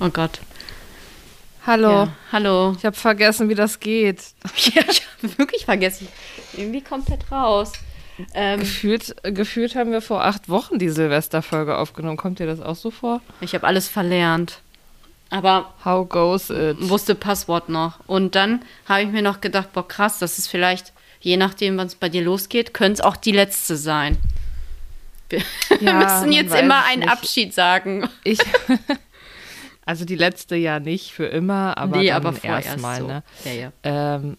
Oh Gott. Hallo. Ja. Hallo. Ich habe vergessen, wie das geht. Ja, ich habe wirklich vergessen. Irgendwie komplett raus. Ähm, Gefühlt, gefühlt haben wir vor acht Wochen die Silvesterfolge aufgenommen. Kommt dir das auch so vor? ich habe alles verlernt. Aber How goes it? wusste Passwort noch. Und dann habe ich mir noch gedacht, boah, krass, das ist vielleicht, je nachdem, wann es bei dir losgeht, könnte es auch die letzte sein. Wir Ja, müssen jetzt immer einen nicht. Abschied sagen. Ich. Also die letzte ja nicht für immer, aber nee, aber erstmal, so. ne? Ja, ja. Ähm,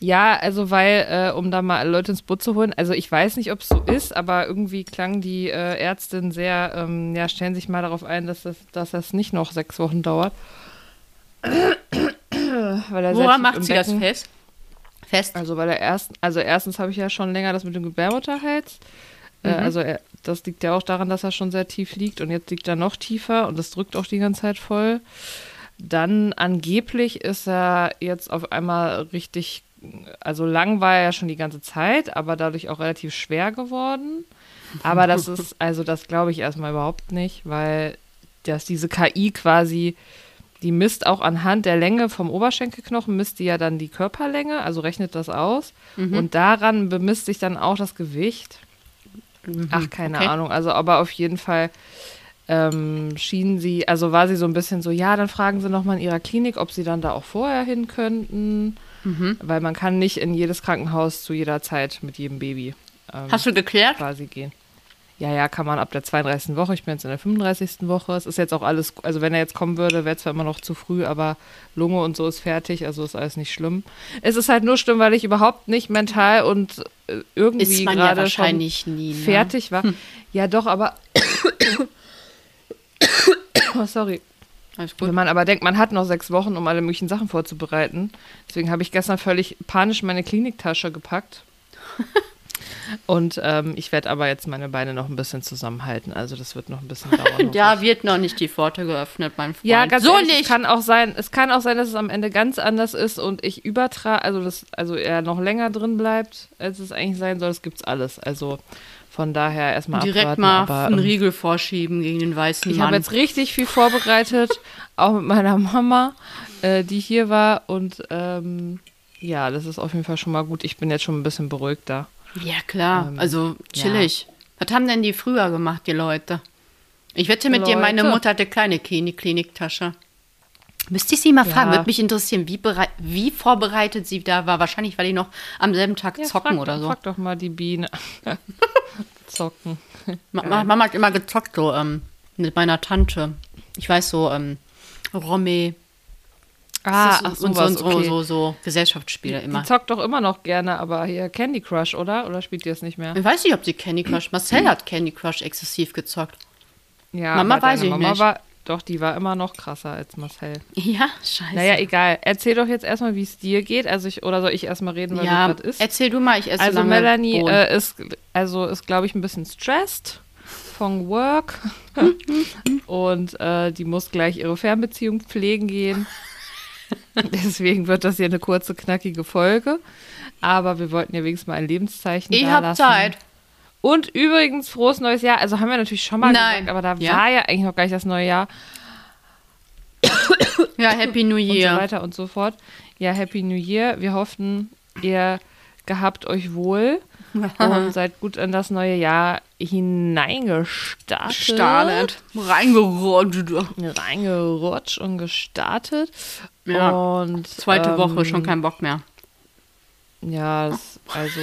ja, also weil, äh, um da mal Leute ins Boot zu holen, also ich weiß nicht, ob es so ist, aber irgendwie klang die äh, Ärztin sehr, ähm, ja, stellen sich mal darauf ein, dass das, dass das nicht noch sechs Wochen dauert. weil Woran macht sie das Becken- fest? Fest? Also bei der ersten, also erstens habe ich ja schon länger das mit dem Gebärmutterhals. Äh, Mhm. also er, das liegt ja auch daran, dass er schon sehr tief liegt und jetzt liegt er noch tiefer und das drückt auch die ganze Zeit voll. Dann angeblich ist er jetzt auf einmal richtig, also lang war er ja schon die ganze Zeit, aber dadurch auch relativ schwer geworden. Aber das ist, also das glaube ich erstmal überhaupt nicht, weil dass diese KI quasi, die misst auch anhand der Länge vom Oberschenkelknochen, misst die ja dann die Körperlänge, also rechnet das aus. Mhm. Und daran bemisst sich dann auch das Gewicht. Ach, keine okay. Ahnung. Also, aber auf jeden Fall ähm, schien sie, also war sie so ein bisschen so, ja, dann fragen sie nochmal in ihrer Klinik, ob sie dann da auch vorher hin könnten. Mhm. Weil man kann nicht in jedes Krankenhaus zu jeder Zeit mit jedem Baby ähm, Hast du geklärt? quasi gehen. Ja, ja, kann man ab der 32. Woche. Ich bin jetzt in der 35. Woche. Es ist jetzt auch alles, also wenn er jetzt kommen würde, wäre es zwar immer noch zu früh, aber Lunge und so ist fertig, also ist alles nicht schlimm. Es ist halt nur schlimm, weil ich überhaupt nicht mental und äh, irgendwie man ja gerade schon wahrscheinlich nie. Ne? fertig war. Ja, doch, aber. oh, sorry. Wenn man aber denkt, man hat noch sechs Wochen, um alle möglichen Sachen vorzubereiten. Deswegen habe ich gestern völlig panisch meine Kliniktasche gepackt. Und ähm, ich werde aber jetzt meine Beine noch ein bisschen zusammenhalten. Also das wird noch ein bisschen dauern. Da wird noch nicht die Pforte geöffnet, mein Freund. Ja, ganz so ehrlich, nicht. Es kann auch sein, es kann auch sein, dass es am Ende ganz anders ist und ich übertrage, also das, also er noch länger drin bleibt, als es eigentlich sein soll. Das gibt's alles. Also von daher erstmal Direkt abwarten. mal aber, einen ähm, Riegel vorschieben gegen den weißen Ich Mann. habe jetzt richtig viel vorbereitet, auch mit meiner Mama, äh, die hier war. Und ähm, ja, das ist auf jeden Fall schon mal gut. Ich bin jetzt schon ein bisschen beruhigter. Ja, klar. Ähm, also chillig. Was haben denn die früher gemacht, die Leute? Ich wette mit dir, meine Leute. Mutter hatte kleine Klinik Kliniktasche. Müsste ich sie mal fragen, Ja. würde mich interessieren, wie, wie vorbereitet sie da war. Wahrscheinlich, weil die noch am selben Tag zocken frag, oder so. Frag doch mal die Biene. Zocken. Ma Mama hat immer gezockt, so ähm, mit meiner Tante. Ich weiß so, ähm, Romme. Ah, ach, und so, sowas, und so, okay. so, so Gesellschaftsspiele immer. Die zockt doch immer noch gerne, aber hier Candy Crush, oder? Oder spielt ihr es nicht mehr? Ich weiß nicht, ob sie Candy Crush. Marcel hat Candy Crush exzessiv gezockt. Ja, Mama weiß ich Mama nicht. War, doch, die war immer noch krasser als Marcel. Ja, scheiße. Naja, egal. Erzähl doch jetzt erstmal, wie es dir geht. Also ich, oder soll ich erstmal reden, weil ja, gerade ist? erzähl du mal, ich esse Also Melanie äh, ist, also ist, glaube ich, ein bisschen stressed von Work und äh, die muss gleich ihre Fernbeziehung pflegen gehen. Deswegen wird das hier eine kurze, knackige Folge. Aber wir wollten ja wenigstens mal ein Lebenszeichen ich habe. Zeit. Und übrigens, frohes neues Jahr. Also haben wir natürlich schon mal Nein. gesagt, aber da Ja? war ja eigentlich noch gar nicht das neue Jahr Ja, Happy New und so Year. weiter und so fort. Ja, Happy New Year. Wir hoffen, ihr gehabt euch wohl und seid gut in das neue Jahr hineingestartet. Startet. Reingerutscht. Reingerutscht und gestartet. Ja. Und Zweite ähm, Woche, schon kein Bock mehr. Ja, das, also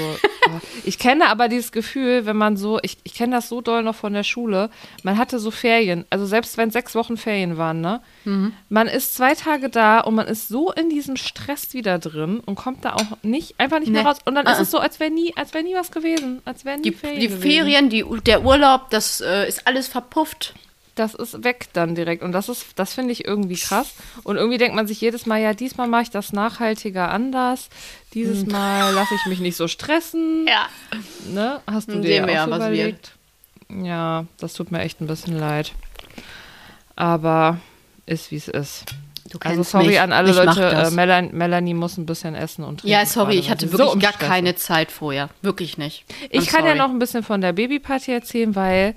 ich kenne aber dieses Gefühl, wenn man so, ich, ich kenne das so doll noch von der Schule, man hatte so Ferien, also selbst wenn sechs Wochen Ferien waren, ne? Mhm. Man ist zwei Tage da und man ist so in diesem Stress wieder drin und kommt da auch nicht, einfach nicht mehr Nee. raus. Und dann Ah, ist es so, als wäre nie, als wäre nie was gewesen, als wären Die, Ferien die. Ferien, die, der Urlaub, das äh, ist alles verpufft. Das ist weg dann direkt und das ist, das finde ich irgendwie krass. Und irgendwie denkt man sich jedes Mal, ja, diesmal mache ich das nachhaltiger anders. Dieses Mal lasse ich mich nicht so stressen. Ja. Ne? Hast du Sehen dir ja, auch so was überlegt? Ja, das tut mir echt ein bisschen leid. Aber ist wie es ist. Du Also kennst sorry mich. an alle Ich Leute. Äh. Melanie, Melanie muss ein bisschen essen und trinken. Ja, sorry, gerade, ich hatte wirklich so gar keine. Zeit vorher. Wirklich nicht. Ich I'm kann ja sorry. noch ein bisschen von der Babyparty erzählen, weil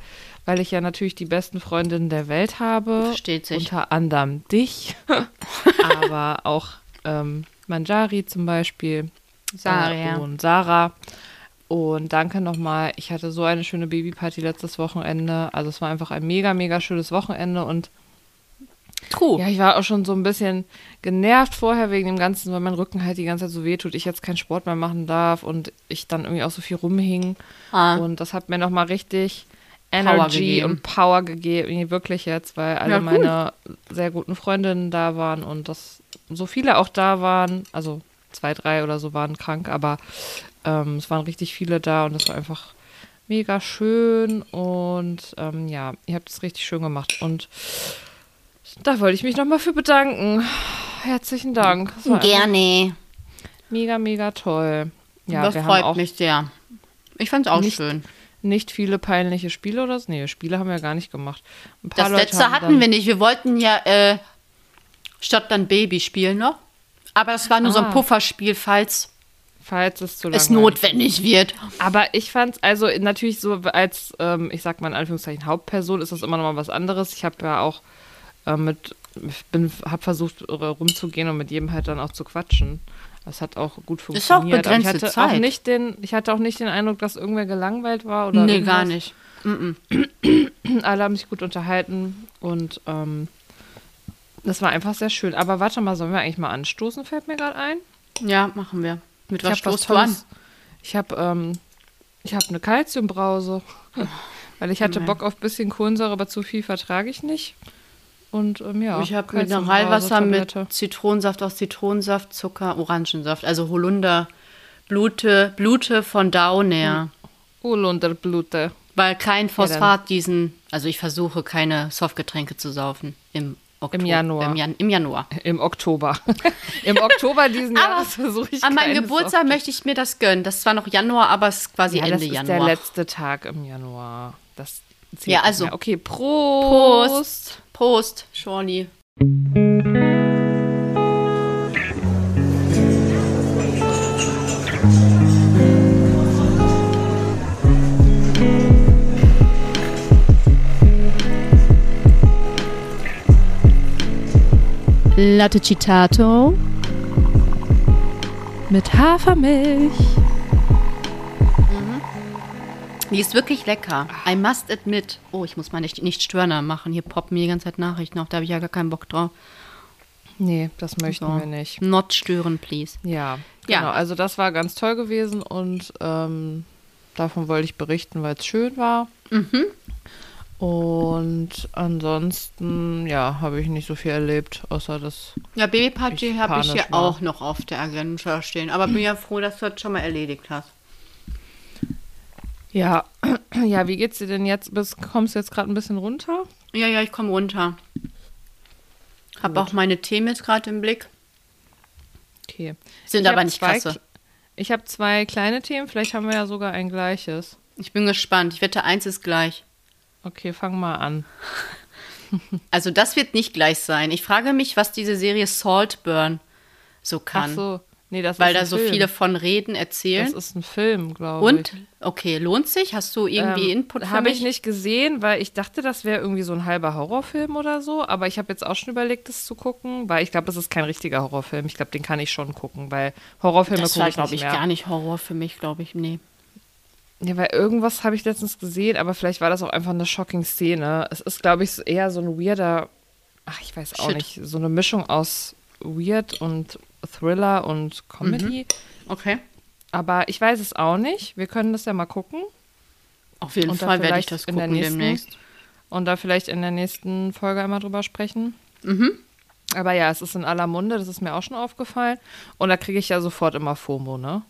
weil ich ja natürlich die besten Freundinnen der Welt habe. Versteht sich. Unter anderem dich, aber auch ähm, Manjari zum Beispiel. Sarah, äh. Und Sarah. Und danke nochmal. Ich hatte so eine schöne Babyparty letztes Wochenende. Also es war einfach ein mega, mega schönes Wochenende und True. ja, ich war auch schon so ein bisschen genervt vorher wegen dem Ganzen, weil mein Rücken halt die ganze Zeit so wehtut, ich jetzt keinen Sport mehr machen darf und ich dann irgendwie auch so viel rumhing. Ah. Und das hat mir nochmal richtig Energy gegeben. und Power gegeben, wirklich jetzt, weil alle Ja, meine sehr guten Freundinnen da waren und das so viele auch da waren, also zwei, drei oder so waren krank, aber ähm, es waren richtig viele da und es war einfach mega schön und ähm, ja, ihr habt es richtig schön gemacht und da wollte ich mich nochmal für bedanken. Herzlichen Dank. Es Gerne. Mega, mega toll. Ja, das wir freut haben auch mich sehr. Ich fand's auch Nicht- schön. Nicht viele peinliche Spiele oder so. Nee, Spiele haben wir gar nicht gemacht. Das Leute letzte hatten wir nicht. Wir wollten ja äh, statt dann Baby spielen noch. Aber das war nur so ein Ah. Pufferspiel, falls Falls es zu es notwendig wird. Aber ich fand's, also natürlich so als, ähm, ich sag mal in Anführungszeichen Hauptperson, ist das immer noch mal was anderes. Ich habe ja auch äh, mit, ich bin, habe versucht rumzugehen und mit jedem halt dann auch zu quatschen. Das hat auch gut Ist auch funktioniert. Begrenzte ich hatte Zeit. auch nicht den, ich hatte auch nicht den Eindruck, dass irgendwer gelangweilt war oder nee, irgendwas. gar nicht. Mm Alle haben sich gut unterhalten und ähm, das war einfach sehr schön. Aber warte mal, sollen wir eigentlich mal anstoßen? Fällt mir gerade ein. Ja, machen wir. Mit was hab stoßt du an? Ich habe ähm, ich habe eine Kalziumbrause, weil ich hatte. Bock auf ein bisschen Kohlensäure, aber zu viel vertrage ich nicht. Und ähm, ja, ich habe Mineralwasser mit. Zitronensaft aus Zitronensaft, Zucker, Orangensaft. Also Holunder, Blute, Blute von Dauner. Holunderblute. Weil kein Phosphat diesen, also ich versuche keine Softgetränke zu saufen im Oktober. Januar. Im, Jan Im Januar. Im Oktober. Im Oktober diesen Jahres versuche ich An meinem Geburtstag Soft- möchte ich mir das gönnen. Das ist zwar noch Januar, aber es ist quasi ja, Ende das ist Januar. der letzte Tag im Januar. Das zählt Ja, also-. Okay, Prost. Prost. Prost, Shorty. Latte Citato. Mit Hafermilch. Die ist wirklich lecker. I must admit. Oh, ich muss mal nicht, nicht Störner machen. Hier poppen mir die ganze Zeit Nachrichten auf. Da habe ich ja gar keinen Bock drauf. Nee, das möchten So. wir nicht. Not stören, please. Ja, Ja. genau. Also das war ganz toll gewesen und ähm, davon wollte ich berichten, weil es schön war. Mhm. Und ansonsten, ja, habe ich nicht so viel erlebt, außer das. Ja, Babyparty habe ich ja auch noch auf der Agenda stehen. Aber bin ja froh, dass du das schon mal erledigt hast. Ja, ja, wie geht's dir denn jetzt? Bist, kommst du jetzt gerade ein bisschen runter? Ja, ja, ich komme runter. Hab Gut. auch meine Themen jetzt gerade im Blick. Okay. Sind Ich aber nicht zwei, krasse. Ich habe zwei kleine Themen, vielleicht haben wir ja sogar ein gleiches. Ich bin gespannt. Ich wette, eins ist gleich. Okay, fang mal an. Also das wird nicht gleich sein. Ich frage mich, was diese Serie Saltburn so kann. Ach so, nee, das weil ist da so Film. viele von reden, erzählen. Das ist ein Film, glaube ich. Und, okay, lohnt sich? Hast du irgendwie Input für Habe? Ähm, ich nicht gesehen, weil ich dachte, das wäre irgendwie so ein halber Horrorfilm oder so. Aber ich habe jetzt auch schon überlegt, das zu gucken, weil ich glaube, es ist kein richtiger Horrorfilm. Ich glaube, den kann ich schon gucken, weil Horrorfilme gucke ich glaube nicht ich, mehr. gar nicht Horror für mich, glaube ich. Nee. Ja, weil irgendwas habe ich letztens gesehen, aber vielleicht war das auch einfach eine shocking Szene. Es ist, glaube ich, eher so ein weirder, ach, ich weiß auch Shit. nicht, so eine Mischung aus Weird und Thriller und Comedy. Okay. Aber ich weiß es auch nicht. Wir können das ja mal gucken. Auf jeden Und Fall werde ich das gucken nächsten- demnächst. und da vielleicht in der nächsten Folge einmal drüber sprechen. Mhm. Aber ja, es ist in aller Munde, das ist mir auch schon aufgefallen. Und da kriege ich ja sofort immer FOMO, ne?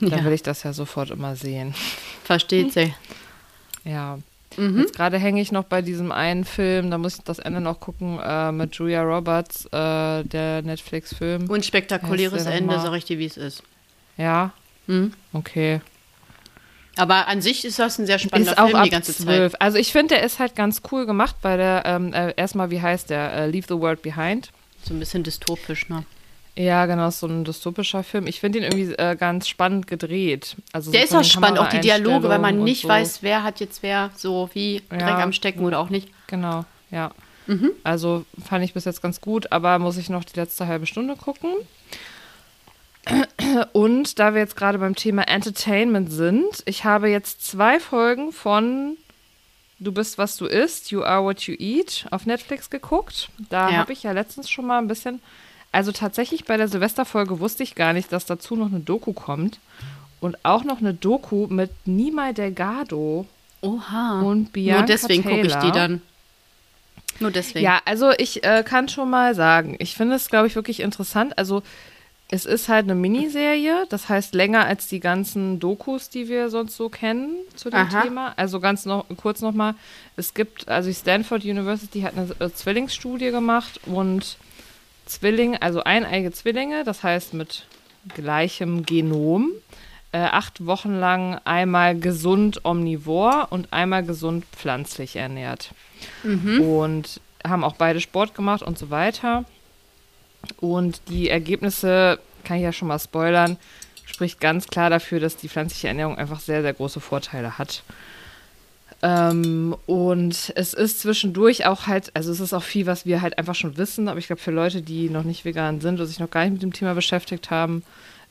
Dann Ja. will ich das ja sofort immer sehen. Versteht sie. Ja. Mhm. Jetzt gerade hänge ich noch bei diesem einen Film, da muss ich das Ende noch gucken, äh, mit Julia Roberts, äh, der Netflix-Film. Unspektakuläres Heißt der Ende, sag ich dir, wie es ist. Ja, Mhm. okay. Aber an sich ist das ein sehr spannender ist Film die ganze 12. Zeit. Also ich finde, der ist halt ganz cool gemacht, weil der, ähm, äh, erstmal, wie heißt der? Äh, Leave the World Behind. So ein bisschen dystopisch, ne? Ja, genau, so ein dystopischer Film. Ich finde ihn irgendwie äh, ganz spannend gedreht. Also Der so ist auch spannend, auch die Dialoge, weil man nicht so. weiß, wer hat jetzt wer so wie Dreck Ja. am Stecken oder auch nicht. Genau, ja. Mhm. Also fand ich bis jetzt ganz gut, aber muss ich noch die letzte halbe Stunde gucken. Und da wir jetzt gerade beim Thema Entertainment sind, ich habe jetzt zwei Folgen von Du bist, was du isst, You are what you eat auf Netflix geguckt. Da Ja. habe ich ja letztens schon mal ein bisschen, also tatsächlich bei der Silvesterfolge wusste ich gar nicht, dass dazu noch eine Doku kommt. Und auch noch eine Doku mit Nimai Delgado Oha. und Bianca Nur deswegen gucke ich die dann. Nur deswegen. Ja, also ich äh, kann schon mal sagen, ich finde es, glaube ich, wirklich interessant. Also es ist halt eine Miniserie, das heißt länger als die ganzen Dokus, die wir sonst so kennen zu dem Aha. Thema. Also ganz noch kurz nochmal, es gibt, also die Stanford University hat eine äh, Zwillingsstudie gemacht und Zwillinge, also eineige Zwillinge, das heißt mit gleichem Genom, äh, acht Wochen lang einmal gesund omnivor und einmal gesund pflanzlich ernährt und haben auch beide Sport gemacht und so weiter. Und die Ergebnisse, kann ich ja schon mal spoilern, spricht ganz klar dafür, dass die pflanzliche Ernährung einfach sehr, sehr große Vorteile hat. Ähm, und es ist zwischendurch auch halt, also es ist auch viel, was wir halt einfach schon wissen, aber ich glaube, für Leute, die noch nicht vegan sind oder sich noch gar nicht mit dem Thema beschäftigt haben,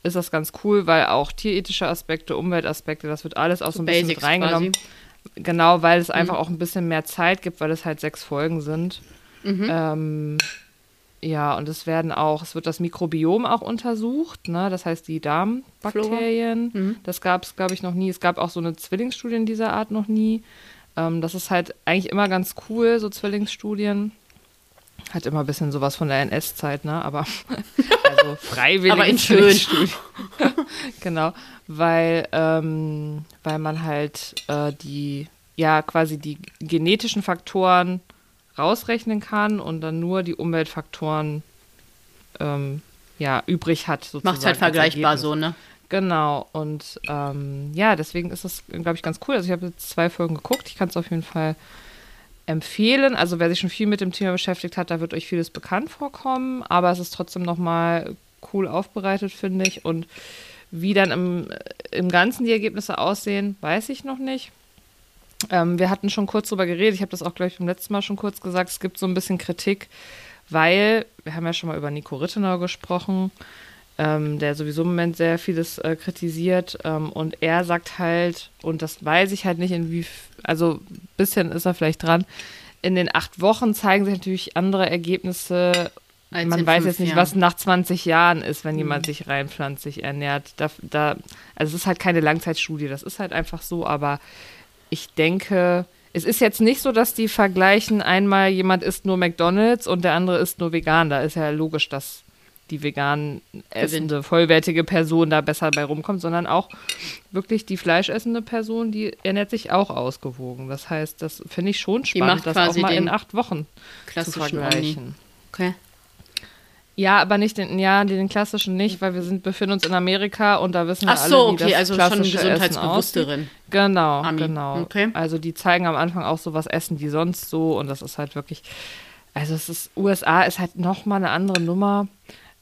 ist das ganz cool, weil auch tierethische Aspekte, Umweltaspekte, das wird alles auch so, ein bisschen mit reingenommen. Genau, weil es einfach auch ein bisschen mehr Zeit gibt, weil es halt sechs Folgen sind. Ähm, ja, und es werden auch, es wird das Mikrobiom auch untersucht, ne? Das heißt die Darmbakterien. Mhm. Das gab es, glaube ich, noch nie. Es gab auch so eine Zwillingsstudie in dieser Art noch nie. Ähm, das ist halt eigentlich immer ganz cool, so Zwillingsstudien. Hat immer ein bisschen sowas von der NS-Zeit, ne? Aber also freiwillig. Aber in schön. genau, weil, ähm, weil man halt äh, die, ja, quasi die genetischen Faktoren rausrechnen kann und dann nur die Umweltfaktoren ähm, ja, übrig hat. Macht halt vergleichbar so, ne? Genau, und ähm, ja, deswegen ist es, glaube ich, ganz cool. Also ich habe jetzt zwei Folgen geguckt, ich kann es auf jeden Fall empfehlen. Also wer sich schon viel mit dem Thema beschäftigt hat, da wird euch vieles bekannt vorkommen, aber es ist trotzdem nochmal cool aufbereitet, finde ich. Und wie dann im, im Ganzen die Ergebnisse aussehen, weiß ich noch nicht. Ähm, wir hatten schon kurz drüber geredet, ich habe das auch, glaube ich, beim letzten Mal schon kurz gesagt, es gibt so ein bisschen Kritik, weil, wir haben ja schon mal über Nico Rittenau gesprochen, ähm, der sowieso im Moment sehr vieles äh, kritisiert. Ähm, und er sagt halt, und das weiß ich halt nicht, inwie, also ein bisschen ist er vielleicht dran, in den acht Wochen zeigen sich natürlich andere Ergebnisse. Als Man weiß jetzt nicht, Jahren. Mhm. was nach 20 Jahren ist, wenn jemand sich rein pflanzlich ernährt. Da, da, also es ist halt keine Langzeitstudie, das ist halt einfach so, aber ich denke, es ist jetzt nicht so, dass die vergleichen, einmal jemand isst nur McDonalds und der andere isst nur vegan. Da ist ja logisch, dass die vegan essende, vollwertige Person da besser bei rumkommt, sondern auch wirklich die fleischessende Person, die ernährt sich auch ausgewogen. Das heißt, das finde ich schon spannend, macht das auch mal in acht Wochen zu vergleichen. Okay. Ja, aber nicht den, ja, den klassischen nicht, weil wir sind, befinden uns in Amerika und da wissen wir Ach alle, so, wie okay, das also schon klassische gesundheitsbewussteren. Genau, Ami. genau. Okay. Also die zeigen am Anfang auch so, was essen die sonst so und das ist halt wirklich, also es ist, USA ist halt nochmal eine andere Nummer,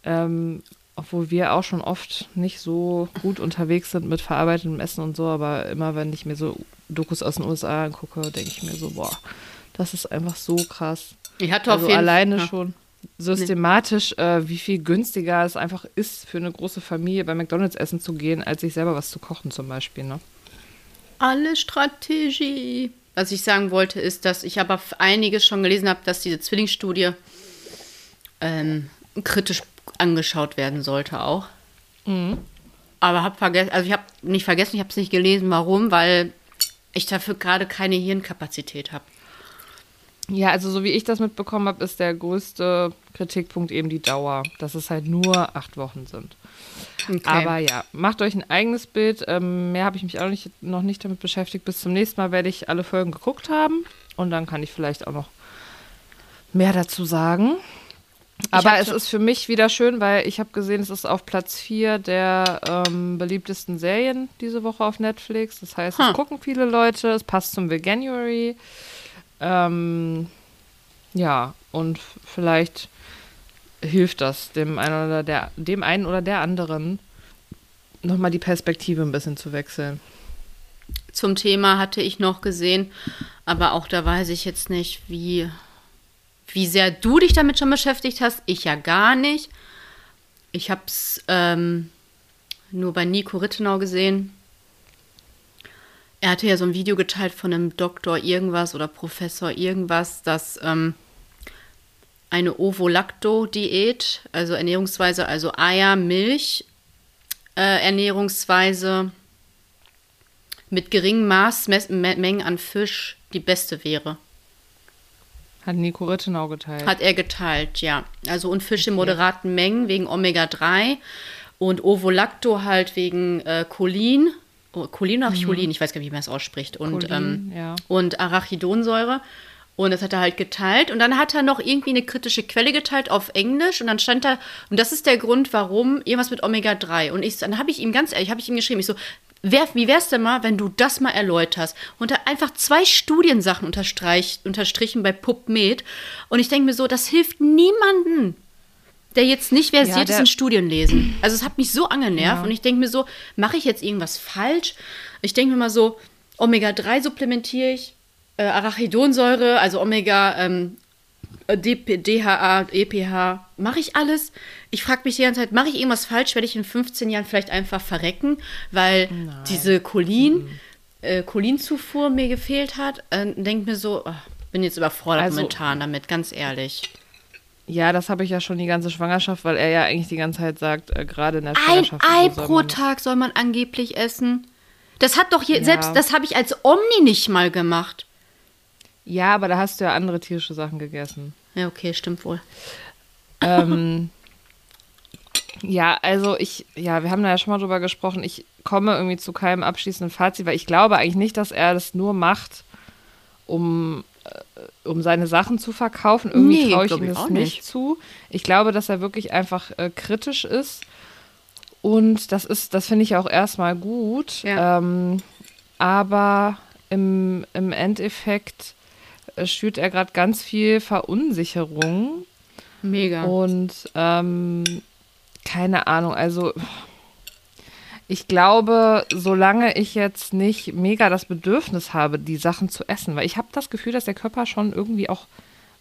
ähm, obwohl wir auch schon oft nicht so gut unterwegs sind mit verarbeitetem Essen und so, aber immer wenn ich mir so Dokus aus den USA angucke, denke ich mir so, boah, das ist einfach so krass. Ich hatte auf Also jeden alleine ja. schon systematisch, äh, wie viel günstiger es einfach ist, für eine große Familie bei McDonalds essen zu gehen, als sich selber was zu kochen zum Beispiel. Ne? Alle Strategie. Was ich sagen wollte, ist, dass ich aber einiges schon gelesen habe, dass diese Zwillingsstudie ähm, kritisch angeschaut werden sollte auch. Mhm. Aber habe vergessen, also ich habe nicht vergessen, ich habe es nicht gelesen, warum, weil ich dafür gerade keine Hirnkapazität habe. Ja, also so wie ich das mitbekommen habe, ist der größte Kritikpunkt eben die Dauer, dass es halt nur acht Wochen sind. Okay. Aber ja, macht euch ein eigenes Bild. Ähm, mehr habe ich mich auch nicht, noch nicht damit beschäftigt. Bis zum nächsten Mal werde ich alle Folgen geguckt haben und dann kann ich vielleicht auch noch mehr dazu sagen. Aber es ist für mich wieder schön, weil ich habe gesehen, es ist auf Platz 4 der ähm, beliebtesten Serien diese Woche auf Netflix. Das heißt, Huh. es gucken viele Leute, es passt zum Veganuary. Ähm, ja, und vielleicht hilft das dem einen oder der, dem einen oder der anderen nochmal die Perspektive ein bisschen zu wechseln. Zum Thema hatte ich noch gesehen, aber auch da weiß ich jetzt nicht, wie, wie sehr du dich damit schon beschäftigt hast. Ich ja gar nicht. Ich habe es ähm, nur bei Nico Rittenau gesehen. Er hatte ja so ein Video geteilt von einem Doktor irgendwas oder Professor irgendwas, dass ähm, eine Ovolacto-Diät, also Ernährungsweise, also Eier, Milch, äh, Ernährungsweise mit geringem Maß, Mengen an Fisch die beste wäre. Hat Nico Rittenau geteilt. Hat er geteilt, ja. Also und Fisch in moderaten Mengen wegen Omega-3 und Ovolacto halt wegen äh, Cholin. Oh, Cholin oder mhm. Cholin, ich weiß gar nicht, wie man es ausspricht. Und, Cholin, ähm, ja. und Arachidonsäure. Und das hat er halt geteilt. Und dann hat er noch irgendwie eine kritische Quelle geteilt auf Englisch. Und dann stand da, und das ist der Grund, warum, irgendwas mit Omega-3. Und ich, dann habe ich ihm ganz ehrlich, habe ich ihm geschrieben, ich so, wer, wie wär's denn mal, wenn du das mal erläuterst? Und er einfach zwei Studiensachen unterstrichen bei PubMed. Und ich denke mir so, das hilft niemanden der jetzt nicht versiert ja, ist in Studien lesen. Also es hat mich so angenervt ja. und ich denke mir so, mache ich jetzt irgendwas falsch? Ich denke mir mal so, Omega-3 supplementiere ich, äh, Arachidonsäure, also Omega, ähm, DP, DHA, EPH, mache ich alles? Ich frage mich die ganze Zeit, mache ich irgendwas falsch? Werde ich in 15 Jahren vielleicht einfach verrecken, weil Nein. diese Cholin, mhm. äh, Cholinzufuhr mir gefehlt hat? Äh, Denke mir so, oh, bin jetzt überfordert also, momentan damit, ganz ehrlich. Ja, das habe ich ja schon die ganze Schwangerschaft, weil er ja eigentlich die ganze Zeit sagt, äh, gerade in der Schwangerschaft. Ein Ei pro Tag soll man angeblich essen. Das hat doch je, ja. selbst, das habe ich als Omni nicht mal gemacht. Ja, aber da hast du ja andere tierische Sachen gegessen. Ja, okay, stimmt wohl. Ähm, ja, also ich, ja, wir haben da ja schon mal drüber gesprochen. Ich komme irgendwie zu keinem abschließenden Fazit, weil ich glaube eigentlich nicht, dass er das nur macht, um um seine Sachen zu verkaufen. Irgendwie nee, traue ich ihm das nicht. nicht zu. Ich glaube, dass er wirklich einfach äh, kritisch ist. Und das ist, das finde ich auch erstmal gut. Ja. Ähm, aber im, im Endeffekt äh, schürt er gerade ganz viel Verunsicherung. Mega. Und ähm, keine Ahnung, also ich glaube, solange ich jetzt nicht mega das Bedürfnis habe, die Sachen zu essen, weil ich habe das Gefühl, dass der Körper schon irgendwie auch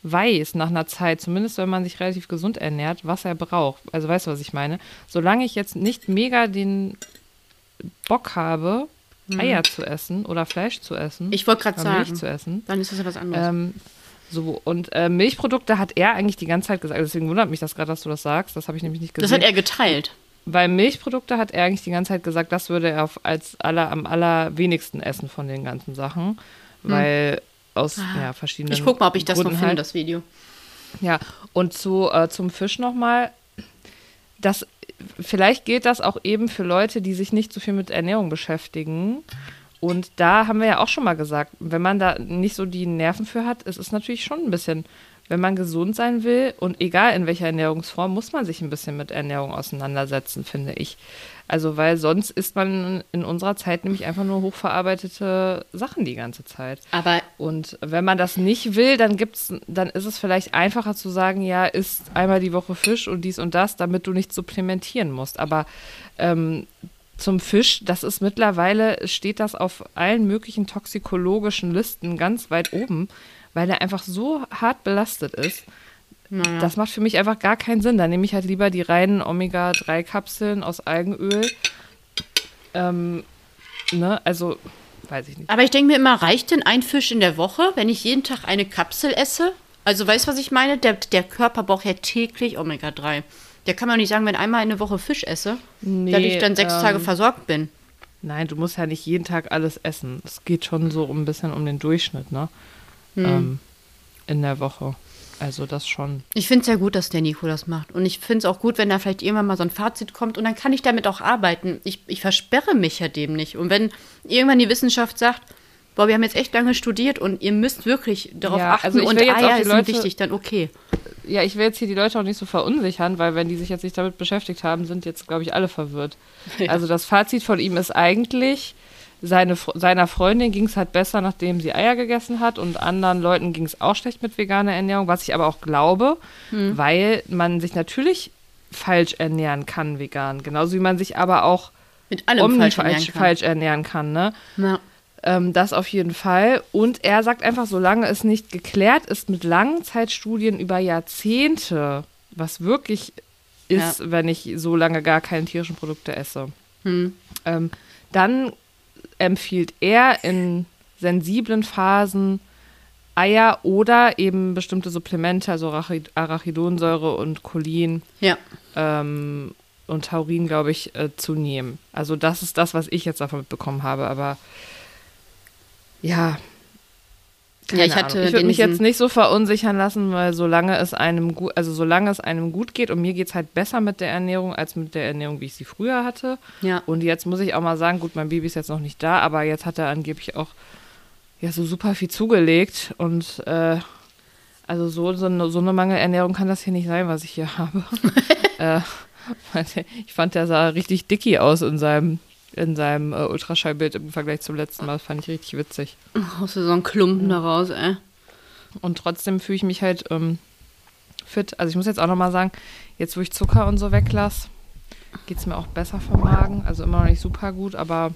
weiß nach einer Zeit, zumindest wenn man sich relativ gesund ernährt, was er braucht. Also weißt du, was ich meine? Solange ich jetzt nicht mega den Bock habe, hm. Eier zu essen oder Fleisch zu essen, ich wollte gerade sagen, Milch zu essen, dann ist das ja was anderes. Ähm, so, und äh, Milchprodukte hat er eigentlich die ganze Zeit gesagt. Deswegen wundert mich das gerade, dass du das sagst. Das habe ich nämlich nicht gesehen. Das hat er geteilt. Weil Milchprodukte hat er eigentlich die ganze Zeit gesagt, das würde er auf, als aller, am allerwenigsten essen von den ganzen Sachen. Hm. Weil aus ah. ja, verschiedenen. Ich guck mal, ob ich das Gründen noch finde, halt. das Video. Ja, und zu, äh, zum Fisch nochmal. Das, vielleicht gilt das auch eben für Leute, die sich nicht so viel mit Ernährung beschäftigen. Und da haben wir ja auch schon mal gesagt, wenn man da nicht so die Nerven für hat, ist es natürlich schon ein bisschen wenn man gesund sein will und egal in welcher Ernährungsform, muss man sich ein bisschen mit Ernährung auseinandersetzen, finde ich. Also, weil sonst isst man in unserer Zeit nämlich einfach nur hochverarbeitete Sachen die ganze Zeit. Aber und wenn man das nicht will, dann gibt's, dann ist es vielleicht einfacher zu sagen, ja, isst einmal die Woche Fisch und dies und das, damit du nicht supplementieren musst. Aber ähm, zum Fisch, das ist mittlerweile, steht das auf allen möglichen toxikologischen Listen ganz weit oben weil er einfach so hart belastet ist. Naja. Das macht für mich einfach gar keinen Sinn. Da nehme ich halt lieber die reinen Omega-3-Kapseln aus Algenöl. Ähm, ne, also weiß ich nicht. Aber ich denke mir immer, reicht denn ein Fisch in der Woche, wenn ich jeden Tag eine Kapsel esse? Also weißt du, was ich meine? Der, der Körper braucht ja täglich Omega-3. Der kann man nicht sagen, wenn einmal eine Woche Fisch esse, nee, dass ich dann sechs ähm, Tage versorgt bin. Nein, du musst ja nicht jeden Tag alles essen. Es geht schon so ein bisschen um den Durchschnitt, ne? Hm. ähm, in der Woche. Also das schon. Ich finde es ja gut, dass der Nico das macht. Und ich finde es auch gut, wenn da vielleicht irgendwann mal so ein Fazit kommt und dann kann ich damit auch arbeiten. Ich, ich versperre mich ja dem nicht. Und wenn irgendwann die Wissenschaft sagt, boah, wir haben jetzt echt lange studiert und ihr müsst wirklich darauf ja, achten also und Eier ist Leute, wichtig, dann okay. Ja, ich will jetzt hier die Leute auch nicht so verunsichern, weil wenn die sich jetzt nicht damit beschäftigt haben, sind jetzt, glaube ich, alle verwirrt. Ja. Also das Fazit von ihm ist eigentlich, seine, seiner Freundin ging es halt besser, nachdem sie Eier gegessen hat und anderen Leuten ging es auch schlecht mit veganer Ernährung, was ich aber auch glaube, hm. weil man sich natürlich falsch ernähren kann vegan, genauso wie man sich aber auch mit allem falsch, ernähren kann. falsch ernähren kann. Ne? Ja. Ähm, das auf jeden Fall. Und er sagt einfach, solange es nicht geklärt ist mit Langzeitstudien über Jahrzehnte, was wirklich ist, ja. wenn ich so lange gar keine tierischen Produkte esse, hm. ähm, dann empfiehlt er in sensiblen Phasen Eier oder eben bestimmte Supplemente, also Arachidonsäure und Cholin ja. ähm, und Taurin, glaube ich, äh, zu nehmen. Also das ist das, was ich jetzt davon mitbekommen habe. Aber ja, ja, ich hatte ich würde mich jetzt nicht so verunsichern lassen, weil solange es einem gut, also solange es einem gut geht und mir geht es halt besser mit der Ernährung als mit der Ernährung, wie ich sie früher hatte. Ja. Und jetzt muss ich auch mal sagen, gut, mein Baby ist jetzt noch nicht da, aber jetzt hat er angeblich auch ja so super viel zugelegt und äh, also so, so, eine, so eine Mangelernährung kann das hier nicht sein, was ich hier habe. äh, ich fand, der sah richtig dicky aus in seinem in seinem äh, Ultraschallbild im Vergleich zum letzten Mal. Das fand ich richtig witzig. Haust du so einen Klumpen mhm. daraus, ey. Und trotzdem fühle ich mich halt ähm, fit. Also ich muss jetzt auch nochmal sagen, jetzt wo ich Zucker und so weglasse, geht es mir auch besser vom Magen. Also immer noch nicht super gut, aber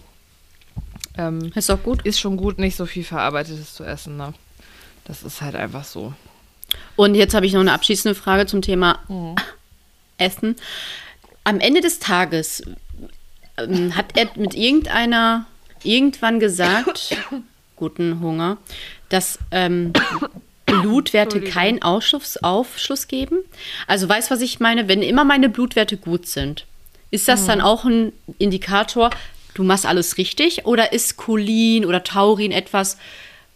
ähm, ist auch gut. Ist schon gut, nicht so viel Verarbeitetes zu essen. Ne? Das ist halt einfach so. Und jetzt habe ich noch eine abschließende Frage zum Thema mhm. Essen. Am Ende des Tages, ähm, hat er mit irgendeiner irgendwann gesagt, guten Hunger, dass ähm, Blutwerte keinen Ausschluss, Aufschluss geben? Also weißt du, was ich meine? Wenn immer meine Blutwerte gut sind, ist das dann auch ein Indikator, du machst alles richtig? Oder ist Cholin oder Taurin etwas,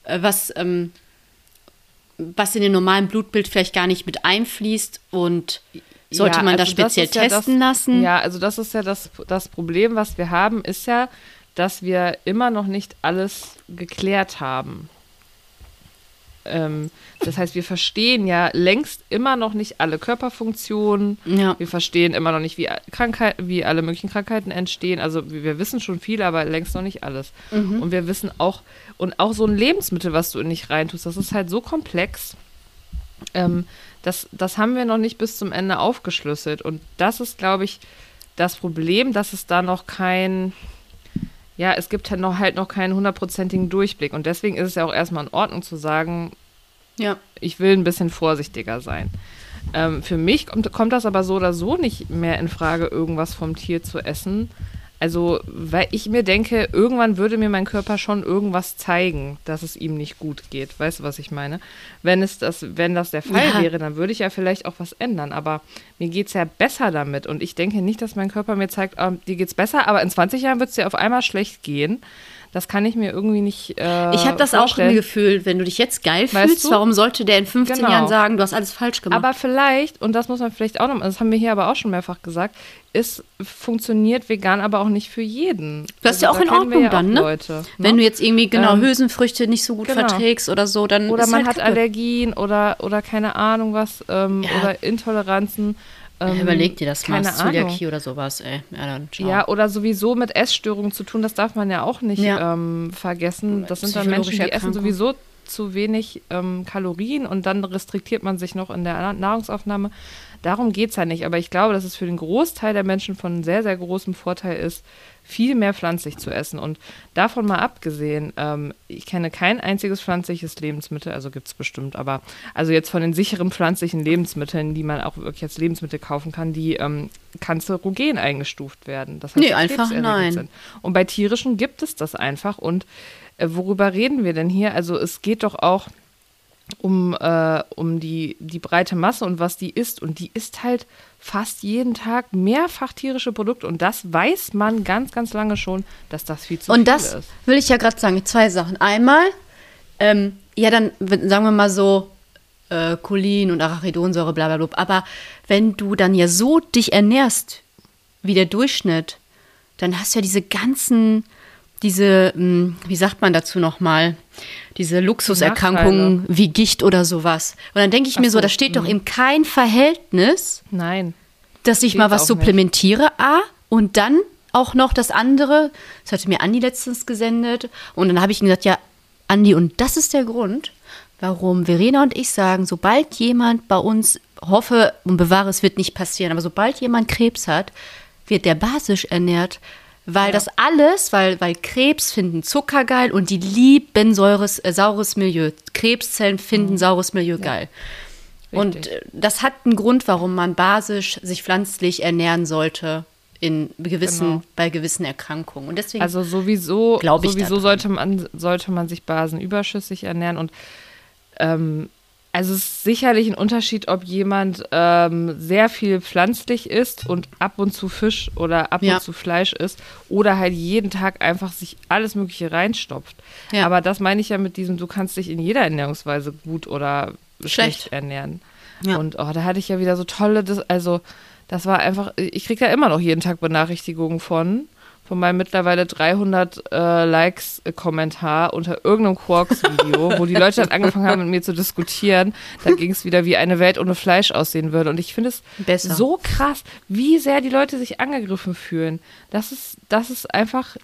äh, was, ähm, was in den normalen Blutbild vielleicht gar nicht mit einfließt und sollte ja, man also das speziell das testen ja das, lassen? Ja, also das ist ja das, das Problem, was wir haben, ist ja, dass wir immer noch nicht alles geklärt haben. Ähm, das heißt, wir verstehen ja längst immer noch nicht alle Körperfunktionen. Ja. Wir verstehen immer noch nicht, wie, Krankheit, wie alle möglichen Krankheiten entstehen. Also wir wissen schon viel, aber längst noch nicht alles. Mhm. Und wir wissen auch, und auch so ein Lebensmittel, was du in dich reintust, das ist halt so komplex. Ähm, das, das haben wir noch nicht bis zum Ende aufgeschlüsselt. Und das ist, glaube ich, das Problem, dass es da noch kein, ja, es gibt halt noch, halt noch keinen hundertprozentigen Durchblick. Und deswegen ist es ja auch erstmal in Ordnung zu sagen, ja. ich will ein bisschen vorsichtiger sein. Ähm, für mich kommt, kommt das aber so oder so nicht mehr in Frage, irgendwas vom Tier zu essen, also, weil ich mir denke, irgendwann würde mir mein Körper schon irgendwas zeigen, dass es ihm nicht gut geht. Weißt du, was ich meine? Wenn, es das, wenn das der Fall ja. wäre, dann würde ich ja vielleicht auch was ändern. Aber mir geht es ja besser damit. Und ich denke nicht, dass mein Körper mir zeigt, oh, dir geht's besser, aber in 20 Jahren wird es dir auf einmal schlecht gehen. Das kann ich mir irgendwie nicht. Äh, ich habe das vorstellen. auch im Gefühl, wenn du dich jetzt geil weißt fühlst, du? warum sollte der in 15 genau. Jahren sagen, du hast alles falsch gemacht? Aber vielleicht, und das muss man vielleicht auch noch, das haben wir hier aber auch schon mehrfach gesagt, ist, funktioniert vegan aber auch nicht für jeden. Das ist also, ja auch in Ordnung ja dann, ne? Leute, ne? Wenn du jetzt irgendwie genau ähm, Hülsenfrüchte nicht so gut genau. verträgst oder so, dann. Oder man halt hat. Allergien oder, oder keine Ahnung was, ähm, ja. oder Intoleranzen. Ähm, Überleg dir das mal, Zöliakie oder sowas, ey. Ja, dann ja, oder sowieso mit Essstörungen zu tun, das darf man ja auch nicht ja. ähm, vergessen. Das sind dann Menschen, die essen sowieso zu wenig ähm, Kalorien und dann restriktiert man sich noch in der Nahrungsaufnahme. Darum geht es ja nicht. Aber ich glaube, dass es für den Großteil der Menschen von sehr, sehr großem Vorteil ist, viel mehr pflanzlich zu essen. Und davon mal abgesehen, ähm, ich kenne kein einziges pflanzliches Lebensmittel, also gibt es bestimmt, aber also jetzt von den sicheren pflanzlichen Lebensmitteln, die man auch wirklich als Lebensmittel kaufen kann, die ähm, kanzerogen eingestuft werden. Das heißt, nee, einfach nein. Sind. Und bei tierischen gibt es das einfach. Und äh, worüber reden wir denn hier? Also es geht doch auch um, äh, um die, die breite Masse und was die isst. Und die isst halt fast jeden Tag mehrfach tierische Produkte. Und das weiß man ganz, ganz lange schon, dass das viel zu und viel ist. Und das will ich ja gerade sagen, zwei Sachen. Einmal, ähm, ja, dann sagen wir mal so, äh, Cholin und Arachidonsäure, bla bla bla. Aber wenn du dann ja so dich ernährst wie der Durchschnitt, dann hast du ja diese ganzen diese, hm, wie sagt man dazu nochmal, diese Luxuserkrankungen wie Gicht oder sowas. Und dann denke ich Ach mir so, da steht doch eben hm. kein Verhältnis. Nein. Dass ich mal was supplementiere, nicht. A, und dann auch noch das andere, das hatte mir Andi letztens gesendet. Und dann habe ich ihm gesagt, ja, Andi, und das ist der Grund, warum Verena und ich sagen, sobald jemand bei uns, hoffe und bewahre, es wird nicht passieren, aber sobald jemand Krebs hat, wird der basisch ernährt. Weil ja. das alles, weil, weil Krebs finden Zucker geil und die lieben säures, äh, saures Milieu. Krebszellen finden mhm. saures Milieu geil. Ja. Und äh, das hat einen Grund, warum man basisch sich pflanzlich ernähren sollte in gewissen, genau. bei gewissen Erkrankungen. Und deswegen also sowieso, sowieso sollte man, sollte man sich basenüberschüssig ernähren und ähm, also es ist sicherlich ein Unterschied, ob jemand ähm, sehr viel pflanzlich isst und ab und zu Fisch oder ab ja. und zu Fleisch isst oder halt jeden Tag einfach sich alles Mögliche reinstopft. Ja. Aber das meine ich ja mit diesem, du kannst dich in jeder Ernährungsweise gut oder schlecht, schlecht ernähren. Ja. Und oh, da hatte ich ja wieder so tolle, also das war einfach, ich kriege ja immer noch jeden Tag Benachrichtigungen von, von meinem mittlerweile 300 äh, Likes-Kommentar unter irgendeinem Quarks-Video, wo die Leute dann angefangen haben, mit mir zu diskutieren. Da ging es wieder, wie eine Welt ohne Fleisch aussehen würde. Und ich finde es Besser. so krass, wie sehr die Leute sich angegriffen fühlen. Das ist, das ist einfach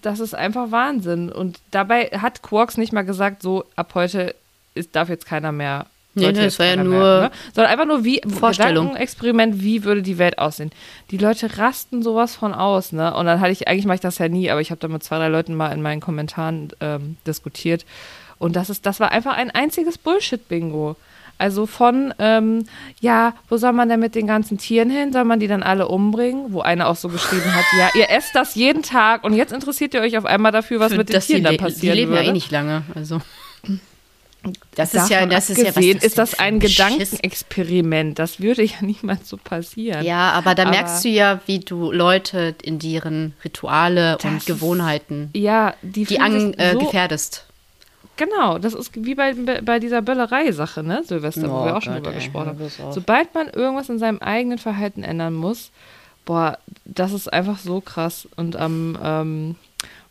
das ist einfach Wahnsinn. Und dabei hat Quarks nicht mal gesagt, so ab heute ist, darf jetzt keiner mehr Nee, nee, das war ja nur. Mehr, ne? Sondern einfach nur wie Vorstellung. Experiment, wie würde die Welt aussehen. Die Leute rasten sowas von aus, ne? Und dann hatte ich, eigentlich mache ich das ja nie, aber ich habe da mit zwei, drei Leuten mal in meinen Kommentaren ähm, diskutiert. Und das ist, das war einfach ein einziges Bullshit-Bingo. Also von, ähm, ja, wo soll man denn mit den ganzen Tieren hin? Soll man die dann alle umbringen? Wo einer auch so geschrieben hat, ja, ihr esst das jeden Tag und jetzt interessiert ihr euch auf einmal dafür, was Für mit den Tieren dann passiert. Die leben würde. ja eh nicht lange, also. Das ist ja, das ist ja was ist das ein Gedankenexperiment. Das würde ja niemals so passieren. Ja, aber da aber merkst du ja, wie du Leute in deren Rituale und Gewohnheiten, ja, die, die an, äh, so gefährdest. Genau, das ist wie bei, bei dieser Böllerei-Sache, ne, Silvester, oh, wo wir auch schon Gott, drüber ey, gesprochen haben. Sobald man irgendwas in seinem eigenen Verhalten ändern muss, boah, das ist einfach so krass. Und am ähm,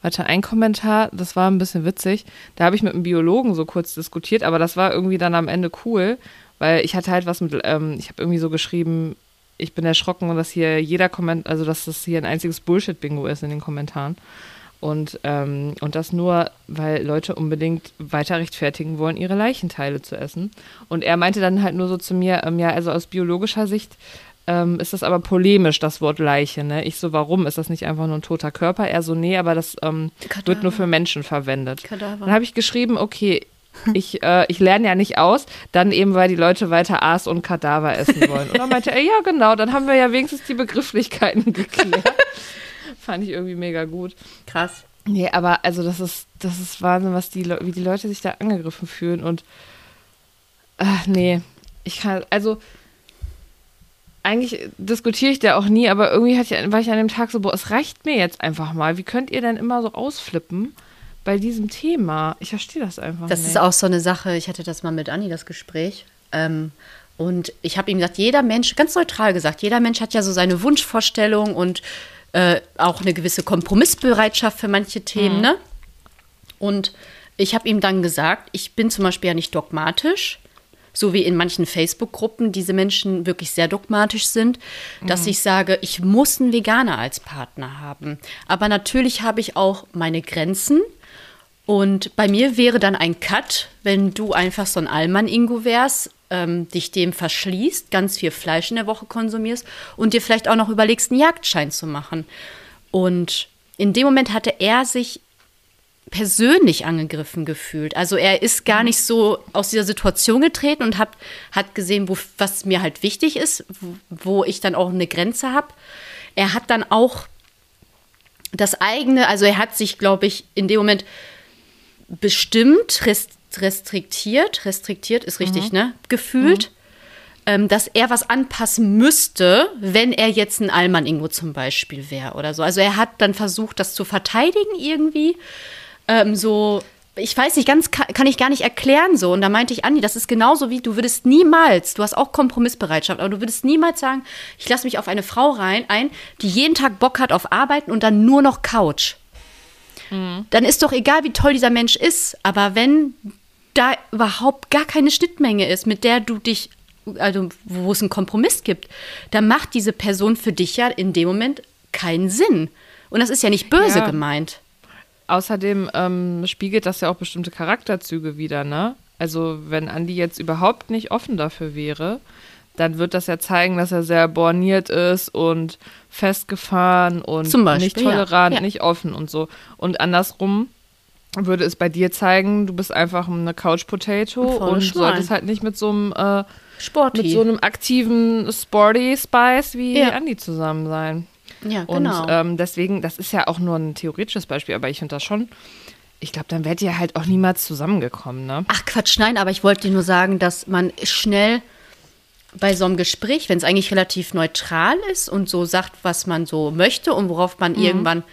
Warte, ein Kommentar, das war ein bisschen witzig. Da habe ich mit einem Biologen so kurz diskutiert, aber das war irgendwie dann am Ende cool, weil ich hatte halt was mit, ähm, ich habe irgendwie so geschrieben, ich bin erschrocken, dass hier jeder Kommentar, also dass das hier ein einziges Bullshit-Bingo ist in den Kommentaren. Und, ähm, und das nur, weil Leute unbedingt weiter rechtfertigen wollen, ihre Leichenteile zu essen. Und er meinte dann halt nur so zu mir, ähm, ja, also aus biologischer Sicht ähm, ist das aber polemisch, das Wort Leiche. Ne? Ich so, warum? Ist das nicht einfach nur ein toter Körper? Er so, nee, aber das ähm, wird nur für Menschen verwendet. Kadaver. Dann habe ich geschrieben, okay, ich, äh, ich lerne ja nicht aus, dann eben, weil die Leute weiter Aas und Kadaver essen wollen. Und dann meinte er, ja, genau, dann haben wir ja wenigstens die Begrifflichkeiten geklärt. Fand ich irgendwie mega gut. Krass. Nee, aber also das ist, das ist Wahnsinn, was die, wie die Leute sich da angegriffen fühlen und ach, nee, ich kann, also eigentlich diskutiere ich da auch nie, aber irgendwie ich, war ich an dem Tag so, boah, es reicht mir jetzt einfach mal. Wie könnt ihr denn immer so ausflippen bei diesem Thema? Ich verstehe das einfach das nicht. Das ist auch so eine Sache, ich hatte das mal mit Anni, das Gespräch. Ähm, und ich habe ihm gesagt, jeder Mensch, ganz neutral gesagt, jeder Mensch hat ja so seine Wunschvorstellung und äh, auch eine gewisse Kompromissbereitschaft für manche Themen, mhm. ne? Und ich habe ihm dann gesagt, ich bin zum Beispiel ja nicht dogmatisch so wie in manchen Facebook-Gruppen diese Menschen wirklich sehr dogmatisch sind, dass mhm. ich sage, ich muss einen Veganer als Partner haben. Aber natürlich habe ich auch meine Grenzen. Und bei mir wäre dann ein Cut, wenn du einfach so ein Allmann-Ingo wärst, ähm, dich dem verschließt, ganz viel Fleisch in der Woche konsumierst und dir vielleicht auch noch überlegst, einen Jagdschein zu machen. Und in dem Moment hatte er sich persönlich angegriffen gefühlt. Also er ist gar nicht so aus dieser Situation getreten und hat, hat gesehen, wo, was mir halt wichtig ist, wo, ich dann auch eine Grenze habe. Er hat dann auch das eigene, also er hat sich, glaube ich, in dem Moment bestimmt, rest, restriktiert, restriktiert ist richtig, mhm. ne, gefühlt. Mhm. Ähm, dass er was anpassen müsste, wenn er jetzt ein Allmann Ingo zum Beispiel wäre oder so. Also er hat dann versucht, das zu verteidigen irgendwie ähm, so ich weiß nicht, ganz kann, ich gar nicht erklären so. Und da meinte ich, Andi, das ist genauso wie, du würdest niemals, du hast auch Kompromissbereitschaft, aber du würdest niemals sagen, ich lasse mich auf eine Frau rein, ein, die jeden Tag Bock hat auf Arbeiten und dann nur noch Couch. Mhm. Dann ist doch egal, wie toll dieser Mensch ist, aber wenn da überhaupt gar keine Schnittmenge ist, mit der du dich, also wo es einen Kompromiss gibt, dann macht diese Person für dich ja in dem Moment keinen Sinn. Und das ist ja nicht böse Ja. gemeint. Außerdem ähm, spiegelt das ja auch bestimmte Charakterzüge wider, ne? Also, wenn Andi jetzt überhaupt nicht offen dafür wäre, dann wird das ja zeigen, dass er sehr borniert ist und festgefahren und Beispiel, nicht tolerant, ja. Ja. nicht offen und so. Und andersrum würde es bei dir zeigen, du bist einfach eine Couch Potato und Schwein. solltest halt nicht mit so einem äh, Sporty. mit so einem aktiven Sporty Spice wie Ja. Andi zusammen sein. Ja, Und genau. ähm, deswegen, das ist ja auch nur ein theoretisches Beispiel, aber ich finde das schon, ich glaube, dann wärt ihr halt auch niemals zusammengekommen, ne? Ach Quatsch, nein, aber ich wollte dir nur sagen, dass man schnell bei so einem Gespräch, wenn es eigentlich relativ neutral ist und so sagt, was man so möchte und worauf man irgendwann.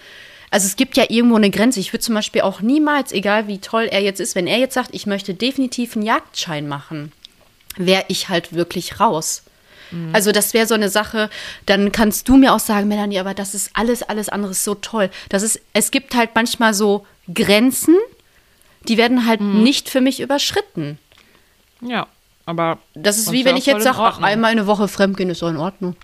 Also es gibt ja irgendwo eine Grenze. Ich würde zum Beispiel auch niemals, egal wie toll er jetzt ist, wenn er jetzt sagt, ich möchte definitiv einen Jagdschein machen, wäre ich halt wirklich raus. Also das wäre so eine Sache, dann kannst du mir auch sagen, Melanie, aber das ist alles, alles andere so toll. Das ist, es gibt halt manchmal so Grenzen, die werden halt nicht für mich überschritten. Ja, aber. Das ist das wie wenn ich jetzt sage, ach, einmal eine Woche fremdgehen ist doch in Ordnung.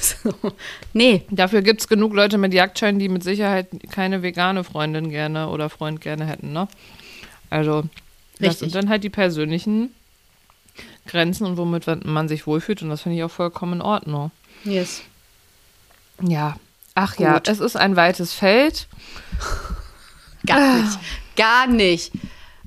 so. Nee, Dafür gibt es genug Leute mit Jagdschein, die mit Sicherheit keine vegane Freundin gerne oder Freund gerne hätten, ne? Also, das Richtig. sind dann halt die persönlichen Grenzen und womit man sich wohlfühlt und das finde ich auch vollkommen in Ordnung. yes. Ja. Ach ja, Gut. es ist ein weites Feld. gar nicht. Gar nicht.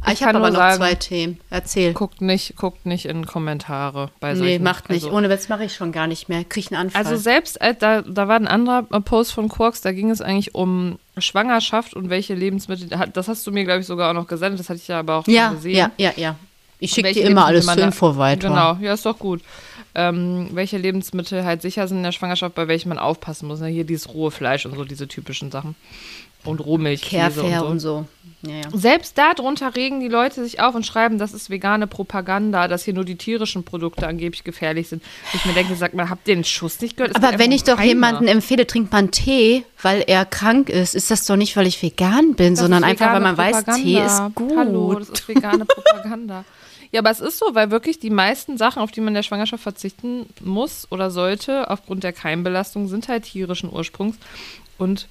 Ah, Ich Ich, habe kann aber noch sagen- zwei Themen. Erzähl. Guckt nicht, guckt nicht in Kommentare bei Nee, solchen. macht nicht. Also, Ohne Witz mache ich schon gar nicht mehr. Krieg einen Anfall. Also selbst, äh, da, da war ein anderer äh, Post von Quarks, da ging es eigentlich um Schwangerschaft und welche Lebensmittel, hat- das hast du mir, glaube ich, sogar auch noch gesendet, das hatte ich ja aber auch ja, schon gesehen. ja, ja, ja. Ich schicke dir immer alles da- Info weiter. Genau, ja, ist doch gut. Ähm, welche Lebensmittel halt sicher sind in der Schwangerschaft, bei welchen man aufpassen muss. Ne? Hier dieses rohe Fleisch und so, diese typischen Sachen. Und Rohmilch, Care und so. und so. Ja, ja. Selbst darunter regen die Leute sich auf und schreiben, das ist vegane Propaganda, dass hier nur die tierischen Produkte angeblich gefährlich sind. Ich mir denke, sag mal, habt ihr den Schuss nicht gehört? Es Aber wenn ich doch jemanden empfehle, trinkt man Tee, weil er krank ist, ist das doch nicht, weil ich vegan bin, Das sondern einfach, weil man weiß, Tee ist Propaganda. gut. Hallo, das ist vegane Propaganda. Ja, aber es ist so, weil wirklich die meisten Sachen, auf die man in der Schwangerschaft verzichten muss oder sollte, aufgrund der Keimbelastung, sind halt tierischen Ursprungs. Und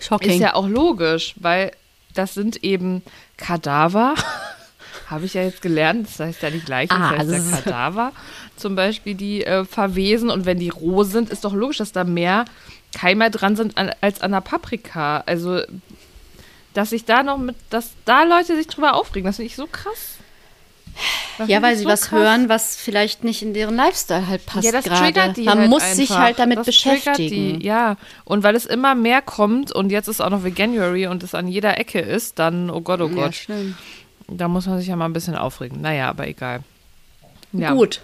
Shocking. ist ja auch logisch, weil das sind eben Kadaver. Habe ich ja jetzt gelernt, das heißt ja nicht gleich, das Ah, heißt also ja Kadaver. Zum Beispiel, die äh, verwesen und wenn die roh sind, ist doch logisch, dass da mehr Keime dran sind an, als an der Paprika. Also, dass sich da noch mit, dass da Leute sich drüber aufregen, das finde ich so krass. Das ja, weil sie so was krass. hören, was vielleicht nicht in deren Lifestyle halt passt Ja, das gerade. triggert die Man halt muss sich einfach. halt damit das triggert beschäftigen. Die, ja, und weil es immer mehr kommt und jetzt ist auch noch Veganuary und es an jeder Ecke ist, dann, oh Gott, oh Ja, Gott, schlimm. da muss man sich ja mal ein bisschen aufregen. Naja, aber egal. Ja, Gut.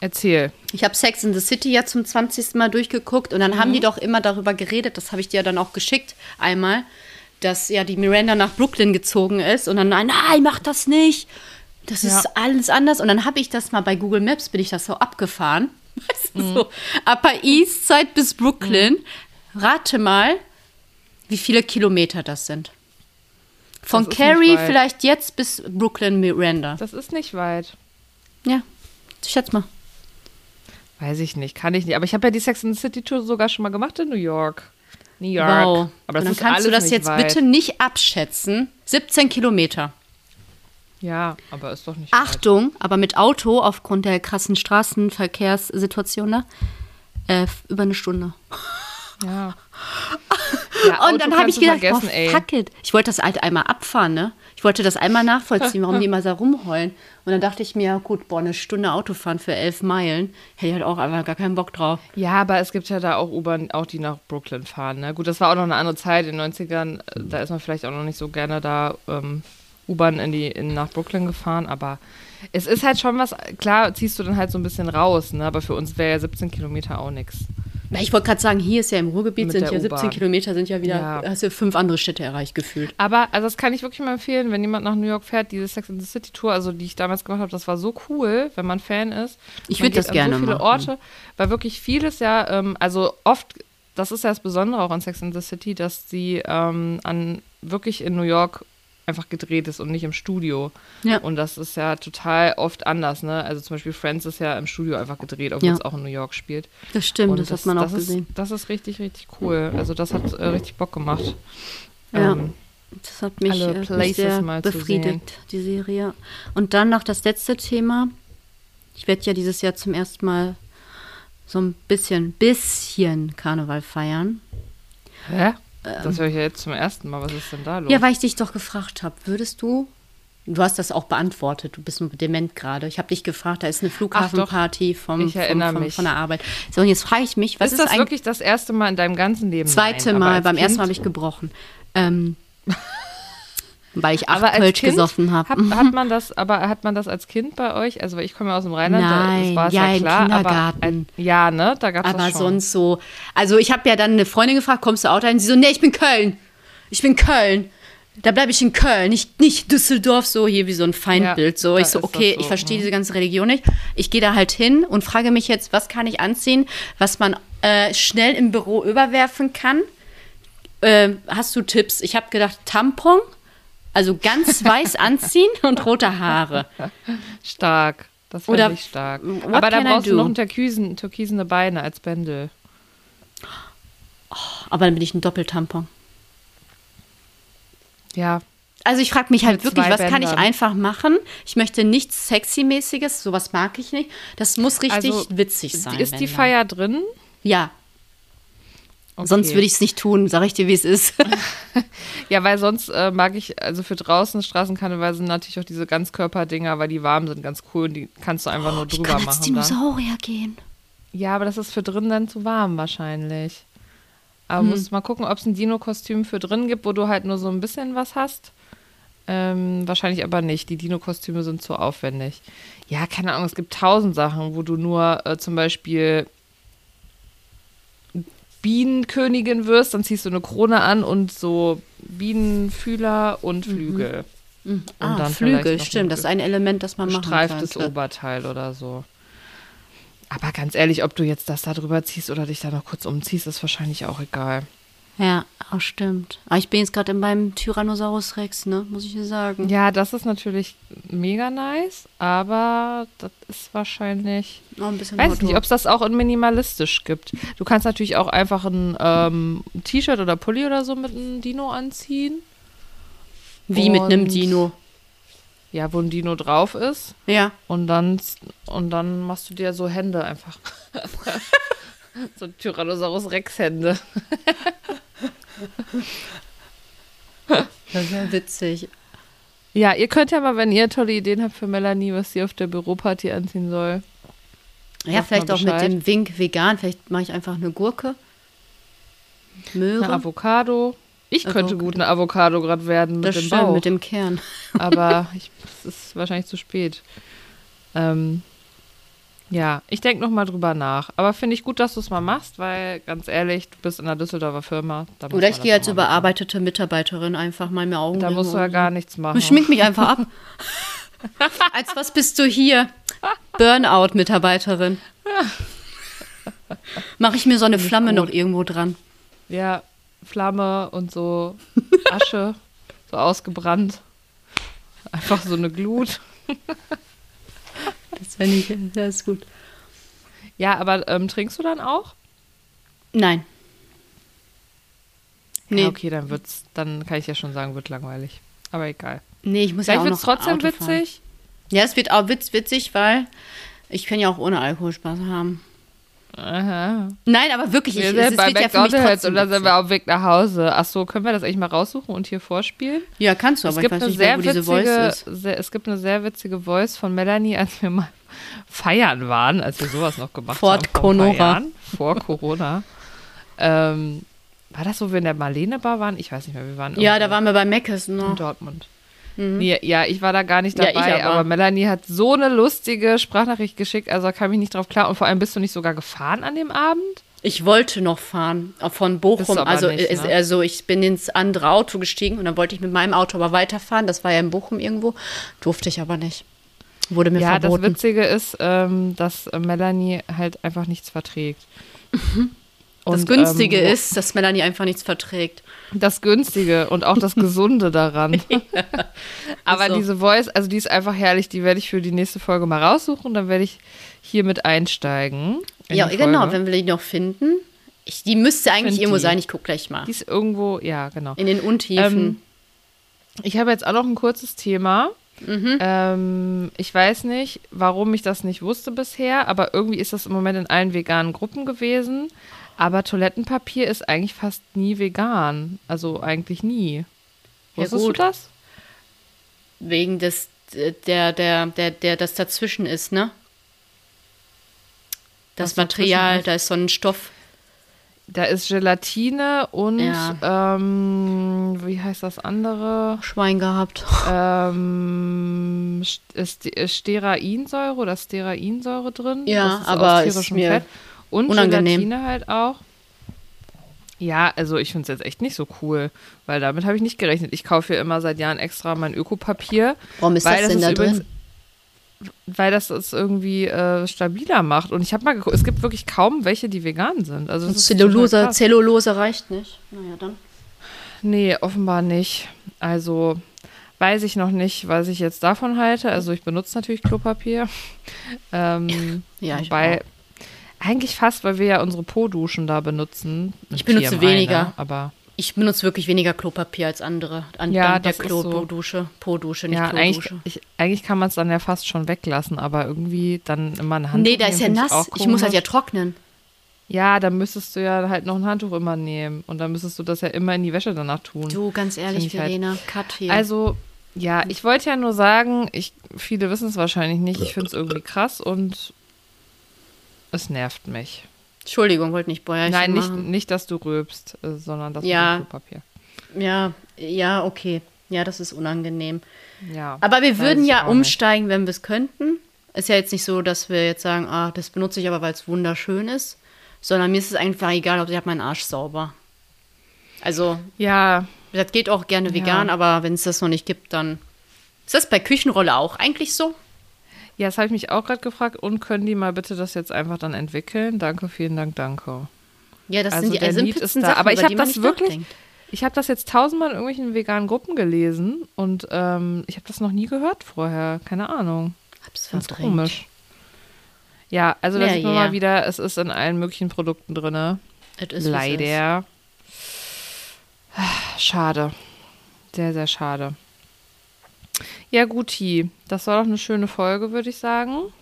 Erzähl. Ich habe Sex in the City ja zum 20. Mal durchgeguckt und dann Mhm. haben die doch immer darüber geredet, das habe ich dir ja dann auch geschickt einmal, dass ja die Miranda nach Brooklyn gezogen ist und dann, nein, nein, mach das nicht. Das ist Ja. alles anders. Und dann habe ich das mal bei Google Maps, bin ich das so abgefahren. Weißt du, Mhm. so, Upper East Side bis Brooklyn. Rate mal, wie viele Kilometer das sind. Von ist Cary vielleicht jetzt bis Brooklyn Miranda. Das ist nicht weit. Ja, ich schätze mal. Weiß ich nicht, kann ich nicht. Aber ich habe ja die Sex in the City Tour sogar schon mal gemacht in New York. New York. Wow. Aber das und dann ist kannst du das jetzt weit. bitte nicht abschätzen. 17 Kilometer. Ja, aber ist doch nicht weit. Achtung, aber mit Auto aufgrund der krassen Straßenverkehrssituation da äh, f- über eine Stunde. Ja. ja und dann habe ich gedacht, ey. fuck it. Ich wollte das halt einmal abfahren, ne? Ich wollte das einmal nachvollziehen, warum die immer so rumheulen. Und dann dachte ich mir, gut, boah, eine Stunde Autofahren für elf Meilen, hätte ich halt auch einfach gar keinen Bock drauf. Ja, aber es gibt ja da auch U-Bahn, auch die nach Brooklyn fahren. Ne? Gut, das war auch noch eine andere Zeit in den 90ern. äh, Da ist man vielleicht auch noch nicht so gerne da ähm, U-Bahn in die, in, nach Brooklyn gefahren. Aber es ist halt schon was, klar ziehst du dann halt so ein bisschen raus. Ne? Aber für uns wäre ja 17 Kilometer auch nichts. Na, ich wollte gerade sagen, hier ist ja im Ruhrgebiet, Mit sind ja 17 U-Bahn. Kilometer, sind ja wieder, Ja. hast du fünf andere Städte erreicht gefühlt. Aber, also das kann ich wirklich mal empfehlen, wenn jemand nach New York fährt, diese Sex in the City Tour, also die ich damals gemacht habe, das war so cool, wenn man Fan ist. Ich Man würd geht das gerne so viele machen. Orte, weil wirklich vieles ja, ähm, also oft, das ist ja das Besondere auch an Sex in the City, dass sie ähm, an wirklich in New York einfach gedreht ist und nicht im Studio. Ja. Und das ist ja total oft anders, ne? Also zum Beispiel Friends ist ja im Studio einfach gedreht, obwohl Ja. es auch in New York spielt. Das stimmt, Und das, hat man auch das gesehen. Ist, das ist richtig, richtig cool. Also das hat äh, richtig Bock gemacht. Ja. Ähm, Das hat mich, alle äh, mich Places sehr mal befriedigt, die Serie. Und dann noch das letzte Thema. Ich werde ja dieses Jahr zum ersten Mal so ein bisschen, bisschen Karneval feiern. hä? Das höre ich ja jetzt zum ersten Mal. Was ist denn da los? Ähm. Ja, weil ich dich doch gefragt habe, würdest du, du hast das auch beantwortet, du bist nur dement gerade. Ich habe dich gefragt, da ist eine Flughafenparty vom, vom, vom, von der Arbeit. So, und jetzt frage ich mich, was ist ist, das wirklich das erste Mal in deinem ganzen Leben? zweite Nein, Mal, beim ersten Mal habe Kind- ich gebrochen. Ähm, weil ich acht Aber als Kölsch Kind gesoffen habe. Hat, hat man das, aber hat man das als Kind bei euch? Also ich komme ja aus dem Rheinland, da Nein, das war es ja, ja, im klar, Kindergarten. aber ein, ja, ne, da gab es Aber sonst so. Also ich habe ja dann eine Freundin gefragt, kommst du Auto ein? Sie so, nee, ich bin Köln. Ich bin Köln. Da bleibe ich in Köln, nicht, nicht Düsseldorf, so hier wie so ein Feindbild. Ja, so, da ich so, okay, so, ich verstehe mhm. diese ganze Religion nicht. Ich gehe da halt hin und frage mich jetzt, was kann ich anziehen, was man äh, schnell im Büro überwerfen kann. Ähm, hast du Tipps? Ich habe gedacht, Tampon, also ganz weiß anziehen und rote Haare. Stark. Das finde ich stark. Aber da brauchst du noch türkisen, türkisene Beine als Bändel. Aber dann bin ich ein Doppeltampon. Ja, Also ich frage mich halt wirklich, was kann ich Bändern. einfach machen? Ich möchte nichts Sexy-mäßiges, sowas mag ich nicht. Das muss richtig Also, witzig sein. ist die. Feier drin? Ja, Okay. sonst würde ich es nicht tun, sag ich dir, wie es ist. Ja, weil sonst äh, mag ich, also für draußen Straßenkarneval sind natürlich auch diese Ganzkörperdinger, weil die warm sind, ganz cool und die kannst du einfach nur ich drüber kann als machen. Dann. Dinosaurier gehen. Ja, aber das ist für drin dann zu warm wahrscheinlich. Aber Hm. musst mal gucken, ob es ein Dino-Kostüm für drin gibt, wo du halt nur so ein bisschen was hast. Ähm, wahrscheinlich aber nicht. Die Dino-Kostüme sind zu aufwendig. Ja, keine Ahnung, es gibt tausend Sachen, wo du nur äh, zum Beispiel Bienenkönigin wirst, dann ziehst du eine Krone an und so Bienenfühler und Flügel. Ah, dann Flügel, vielleicht noch stimmt. Das ist ein Element, das man machen Gestreiftes könnte. Oberteil oder so. Aber ganz ehrlich, ob du jetzt das da drüber ziehst oder dich da noch kurz umziehst, ist wahrscheinlich auch egal. Ja, auch stimmt. Aber ich bin jetzt gerade beim Tyrannosaurus Rex, ne? Muss ich dir sagen. Ja, das ist natürlich mega nice, aber das ist wahrscheinlich. Noch ein bisschen Weiß Auto. nicht, ob es das auch in minimalistisch gibt. Du kannst natürlich auch einfach ein ähm, T-Shirt oder Pulli oder so mit einem Dino anziehen. Wie mit einem und- Dino. Ja, wo ein Dino drauf ist. Ja. Und dann, und dann machst du dir so Hände einfach. so Tyrannosaurus Rex Hände. Das wäre witzig. Ja, ihr könnt ja mal, wenn ihr tolle Ideen habt für Melanie, was sie auf der Büroparty anziehen soll. Ja, vielleicht auch mit dem Wink vegan. Vielleicht mache ich einfach eine Gurke. Möhre. Eine Avocado. Ich könnte Avocado. gut eine Avocado gerade werden mit das dem stimmt, Bauch. mit dem Kern. aber ich, es ist wahrscheinlich zu spät. Ähm, ja, ich denke noch mal drüber nach. Aber finde ich gut, dass du es mal machst, weil ganz ehrlich, du bist in einer Düsseldorfer Firma. Oder ich gehe als überarbeitete Mitarbeiterin einfach mal mir Augen machen. Da musst du ja gar nichts machen. Ich schmink mich einfach ab. Als was bist du hier? Burnout-Mitarbeiterin. Mache ich mir so eine Flamme noch irgendwo dran. Ja, Flamme und so Asche, so ausgebrannt. Einfach so eine Glut. Das wäre nicht, das ist gut. Ja, aber ähm, trinkst du dann auch? Nein. Nee, Ja, okay, dann wird's, dann kann ich ja schon sagen, wird langweilig. Aber egal. nee ich muss Vielleicht ja auch wird noch es trotzdem Auto fahren. witzig. Ja, es wird auch witz, witzig, weil ich kann ja auch ohne Alkohol Spaß haben. Aha. Nein, aber wirklich, ich, Wir es, sind es bei wird ja für mich McDonalds trotzdem und dann sind wir auf dem Weg nach Hause. Ach so, können wir das eigentlich mal raussuchen und hier vorspielen? Ja, kannst du, Es aber gibt, ich weiß eine nicht mehr, sehr wo diese Voice witzige, ist. sehr, es gibt eine sehr witzige Voice von Melanie, als wir mal feiern waren, als wir sowas noch gemacht Vor haben. Jahren, vor Corona. ähm, war das so, wenn der Marlene Bar waren? Ich weiß nicht mehr, wir waren Ja, da waren wir bei Meckes in noch. Dortmund. Nee, ja, ich war da gar nicht Ja, ich dabei, aber. aber. Melanie hat so eine lustige Sprachnachricht geschickt, also da kam ich nicht drauf klar. Und vor allem bist du nicht sogar gefahren an dem Abend? Ich wollte noch fahren, auch von Bochum. Also, nicht, ne? also ich bin ins andere Auto gestiegen und dann wollte ich mit meinem Auto aber weiterfahren. Das war ja in Bochum irgendwo. Durfte ich aber nicht. Wurde mir Ja, das verboten. Witzige ist, ähm, dass äh, Melanie halt einfach nichts verträgt. Das Und, Günstige ähm, ist, dass Melanie einfach nichts verträgt. Das Günstige und auch das Gesunde daran. Aber so. diese Voice, also die ist einfach herrlich, die werde ich für die nächste Folge mal raussuchen und dann werde ich hier mit einsteigen. in Ja, genau, wenn wir die noch finden. Ich, die müsste eigentlich Find irgendwo die. sein, ich gucke gleich mal. Die ist irgendwo, ja, genau. In den Untiefen. Ähm, Ich habe jetzt auch noch ein kurzes Thema. Mhm. Ähm, ich weiß nicht, warum ich das nicht wusste bisher, aber irgendwie ist das im Moment in allen veganen Gruppen gewesen. Aber Toilettenpapier ist eigentlich fast nie vegan. Also eigentlich nie. Ja, Wusstest gut. du das? Wegen des, der, der, der, der, das dazwischen ist, ne? Das Was Material, ist? da ist so ein Stoff. Da ist Gelatine und ähm, wie heißt das andere? Schwein gehabt. Ähm, ist Sterainsäure oder Sterainsäure drin? Ja, Das ist aber aus ist mir Fett. Und unangenehm. Gelatine halt auch. Ja, also ich finde es jetzt echt nicht so cool, weil damit habe ich nicht gerechnet. Ich kaufe ja immer seit Jahren extra mein Ökopapier, Warum ist das denn ist da übrigens- drin? Weil das es irgendwie äh, stabiler macht. Und ich habe mal geguckt, es gibt wirklich kaum welche, die vegan sind. Also Zellulose. Zellulose reicht nicht. Naja, dann. Nee, offenbar nicht. Also weiß ich noch nicht, was ich jetzt davon halte. Also ich benutze natürlich Klopapier. Ähm, Ja, ich wobei, auch. eigentlich fast, weil wir ja unsere Po-Duschen da benutzen. Ich benutze weniger. Ne? Aber Ich benutze wirklich weniger Klopapier als andere. An Ja, dank der ist so. Klo-Dusche. Po-Dusche, nicht ja, eigentlich, Klo-Dusche. ich, eigentlich kann man es dann ja fast schon weglassen, aber irgendwie dann immer eine Hand. Nee, da ist ja nass. Ich muss halt ja trocknen. Ja, dann müsstest du ja halt noch ein Handtuch immer nehmen. Und dann müsstest du das ja immer in die Wäsche danach tun. Du, ganz ehrlich, halt- Verena, Cut hier. Also, ja, ich wollte ja nur sagen, ich, viele wissen es wahrscheinlich nicht, ich finde es irgendwie krass und es nervt mich. Entschuldigung, wollte nicht Bäuerchen Nein, nicht, machen. nicht, dass du rülpst, äh, sondern das Ja. Klopapier. Ja, ja, okay. Ja, das ist unangenehm. Ja. Aber wir würden ja auch nicht. umsteigen, wenn wir es könnten. Ist ja jetzt nicht so, dass wir jetzt sagen, ah, das benutze ich aber, weil es wunderschön ist. Sondern mir ist es einfach egal, ob ich habe meinen Arsch sauber. Also, Ja, das geht auch gerne Ja. vegan, aber wenn es das noch nicht gibt, dann. Ist das bei Küchenrolle auch eigentlich so? Ja, das habe ich mich auch gerade gefragt. Und können die mal bitte das jetzt einfach dann entwickeln? Danke, vielen Dank, danke. Ja, das Also sind die der simpelsten ist da. Sachen, Aber ich über hab die man das wirklich- nachdenkt. Ich habe das jetzt tausendmal in irgendwelchen veganen Gruppen gelesen und ähm, ich habe das noch nie gehört vorher. Keine Ahnung. Hab's Ganz verdrängt. komisch. Ja, also da Ja, sieht man ja. mal wieder, es ist in allen möglichen Produkten drin. Leider. Schade. Sehr, sehr schade. Ja, guti. Das war doch eine schöne Folge, würde ich sagen.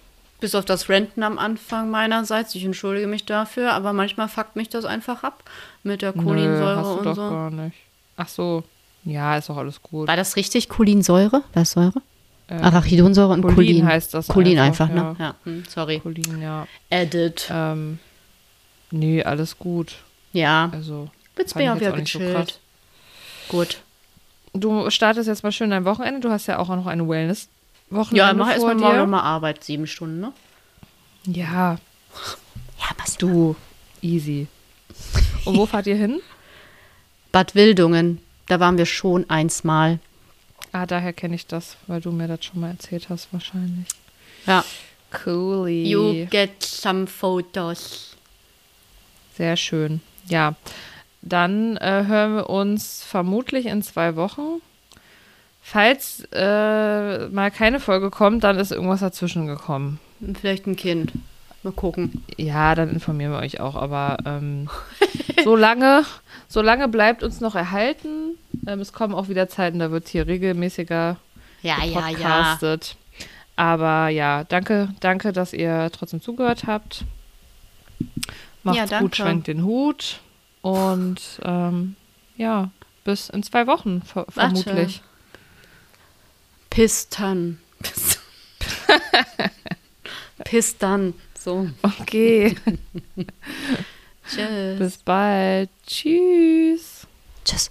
Bis auf das Renten am Anfang meinerseits. Ich entschuldige mich dafür, aber manchmal fuckt mich das einfach ab mit der Nö, Cholinsäure hast du und doch so. gar nicht. Ach so. Ja, ist doch alles gut. War das richtig? Cholinsäure? Was Säure? Äh, Arachidonsäure und Cholin Cholin. heißt das Cholin einfach, einfach, ne? Ja, hm, sorry. Cholin, ja. Edit. Ähm, nee, alles gut. Ja, Also, jetzt bin ich auch wieder so gechillt. krass. Gut. Du startest jetzt mal schön dein Wochenende. Du hast ja auch noch eine Wellness-Wochenende Ja, mach erstmal morgen nochmal Arbeit, sieben Stunden, ne? Ja, Ja, was du, easy. Und wo fahrt ihr hin? Bad Wildungen. Da waren wir schon einsmal. Ah, daher kenne ich das, weil du mir das schon mal erzählt hast, wahrscheinlich. Ja. Cooli. You get some photos. Sehr schön. Ja, dann äh, hören wir uns vermutlich in zwei Wochen. Falls äh, mal keine Folge kommt, dann ist irgendwas dazwischen gekommen. Vielleicht ein Kind. Mal gucken. Ja, dann informieren wir euch auch. Aber ähm, solange, solange bleibt uns noch erhalten. Ähm, es kommen auch wieder Zeiten, da wird hier regelmäßiger Ja, ja, ja. podcastet. Aber ja, danke, danke, dass ihr trotzdem zugehört habt. Macht's Ja, danke. gut, schwenkt den Hut. Und ähm, ja, bis in zwei Wochen ver Warte. vermutlich. Pistan. Pistan. So. Okay, Tschüss. bis bald. Tschüss. Tschüss.